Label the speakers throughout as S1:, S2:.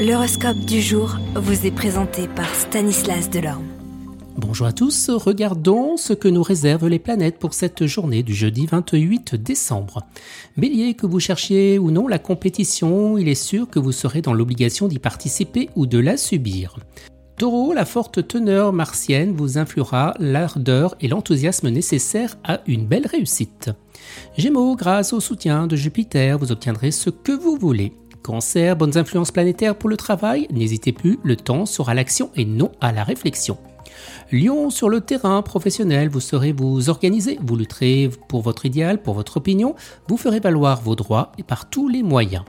S1: L'horoscope du jour vous est présenté par Stanislas Delorme.
S2: Bonjour à tous, regardons ce que nous réservent les planètes pour cette journée du jeudi 28 décembre. Bélier, que vous cherchiez ou non la compétition, il est sûr que vous serez dans l'obligation d'y participer ou de la subir. Taureau, la forte teneur martienne vous influera l'ardeur et l'enthousiasme nécessaires à une belle réussite. Gémeaux, grâce au soutien de Jupiter, vous obtiendrez ce que vous voulez. Cancer, bonnes influences planétaires pour le travail, n'hésitez plus, le temps sera l'action et non à la réflexion. Lion, sur le terrain professionnel, vous saurez vous organiser, vous lutterez pour votre idéal, pour votre opinion, vous ferez valoir vos droits et par tous les moyens.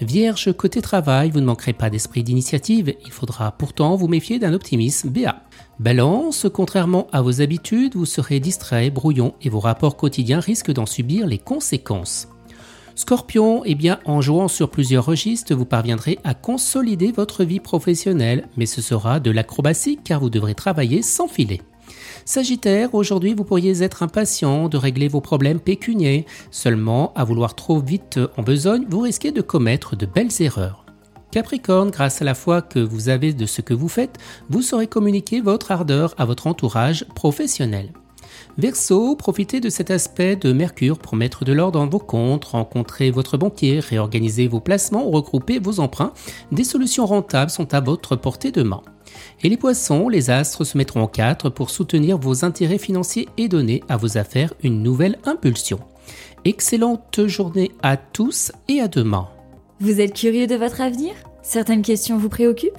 S2: Vierge, côté travail, vous ne manquerez pas d'esprit d'initiative, il faudra pourtant vous méfier d'un optimisme béat. Balance, contrairement à vos habitudes, vous serez distrait, brouillon et vos rapports quotidiens risquent d'en subir les conséquences. Scorpion, eh bien, en jouant sur plusieurs registres, vous parviendrez à consolider votre vie professionnelle, mais ce sera de l'acrobatie car vous devrez travailler sans filet. Sagittaire, aujourd'hui vous pourriez être impatient de régler vos problèmes pécuniers. Seulement, à vouloir trop vite en besogne, vous risquez de commettre de belles erreurs. Capricorne, grâce à la foi que vous avez de ce que vous faites, vous saurez communiquer votre ardeur à votre entourage professionnel. Verseau, profitez de cet aspect de Mercure pour mettre de l'ordre dans vos comptes, rencontrer votre banquier, réorganiser vos placements ou regrouper vos emprunts. Des solutions rentables sont à votre portée de main. Et les poissons, les astres se mettront en quatre pour soutenir vos intérêts financiers et donner à vos affaires une nouvelle impulsion. Excellente journée à tous et à demain.
S3: Vous êtes curieux de votre avenir? Certaines questions vous préoccupent?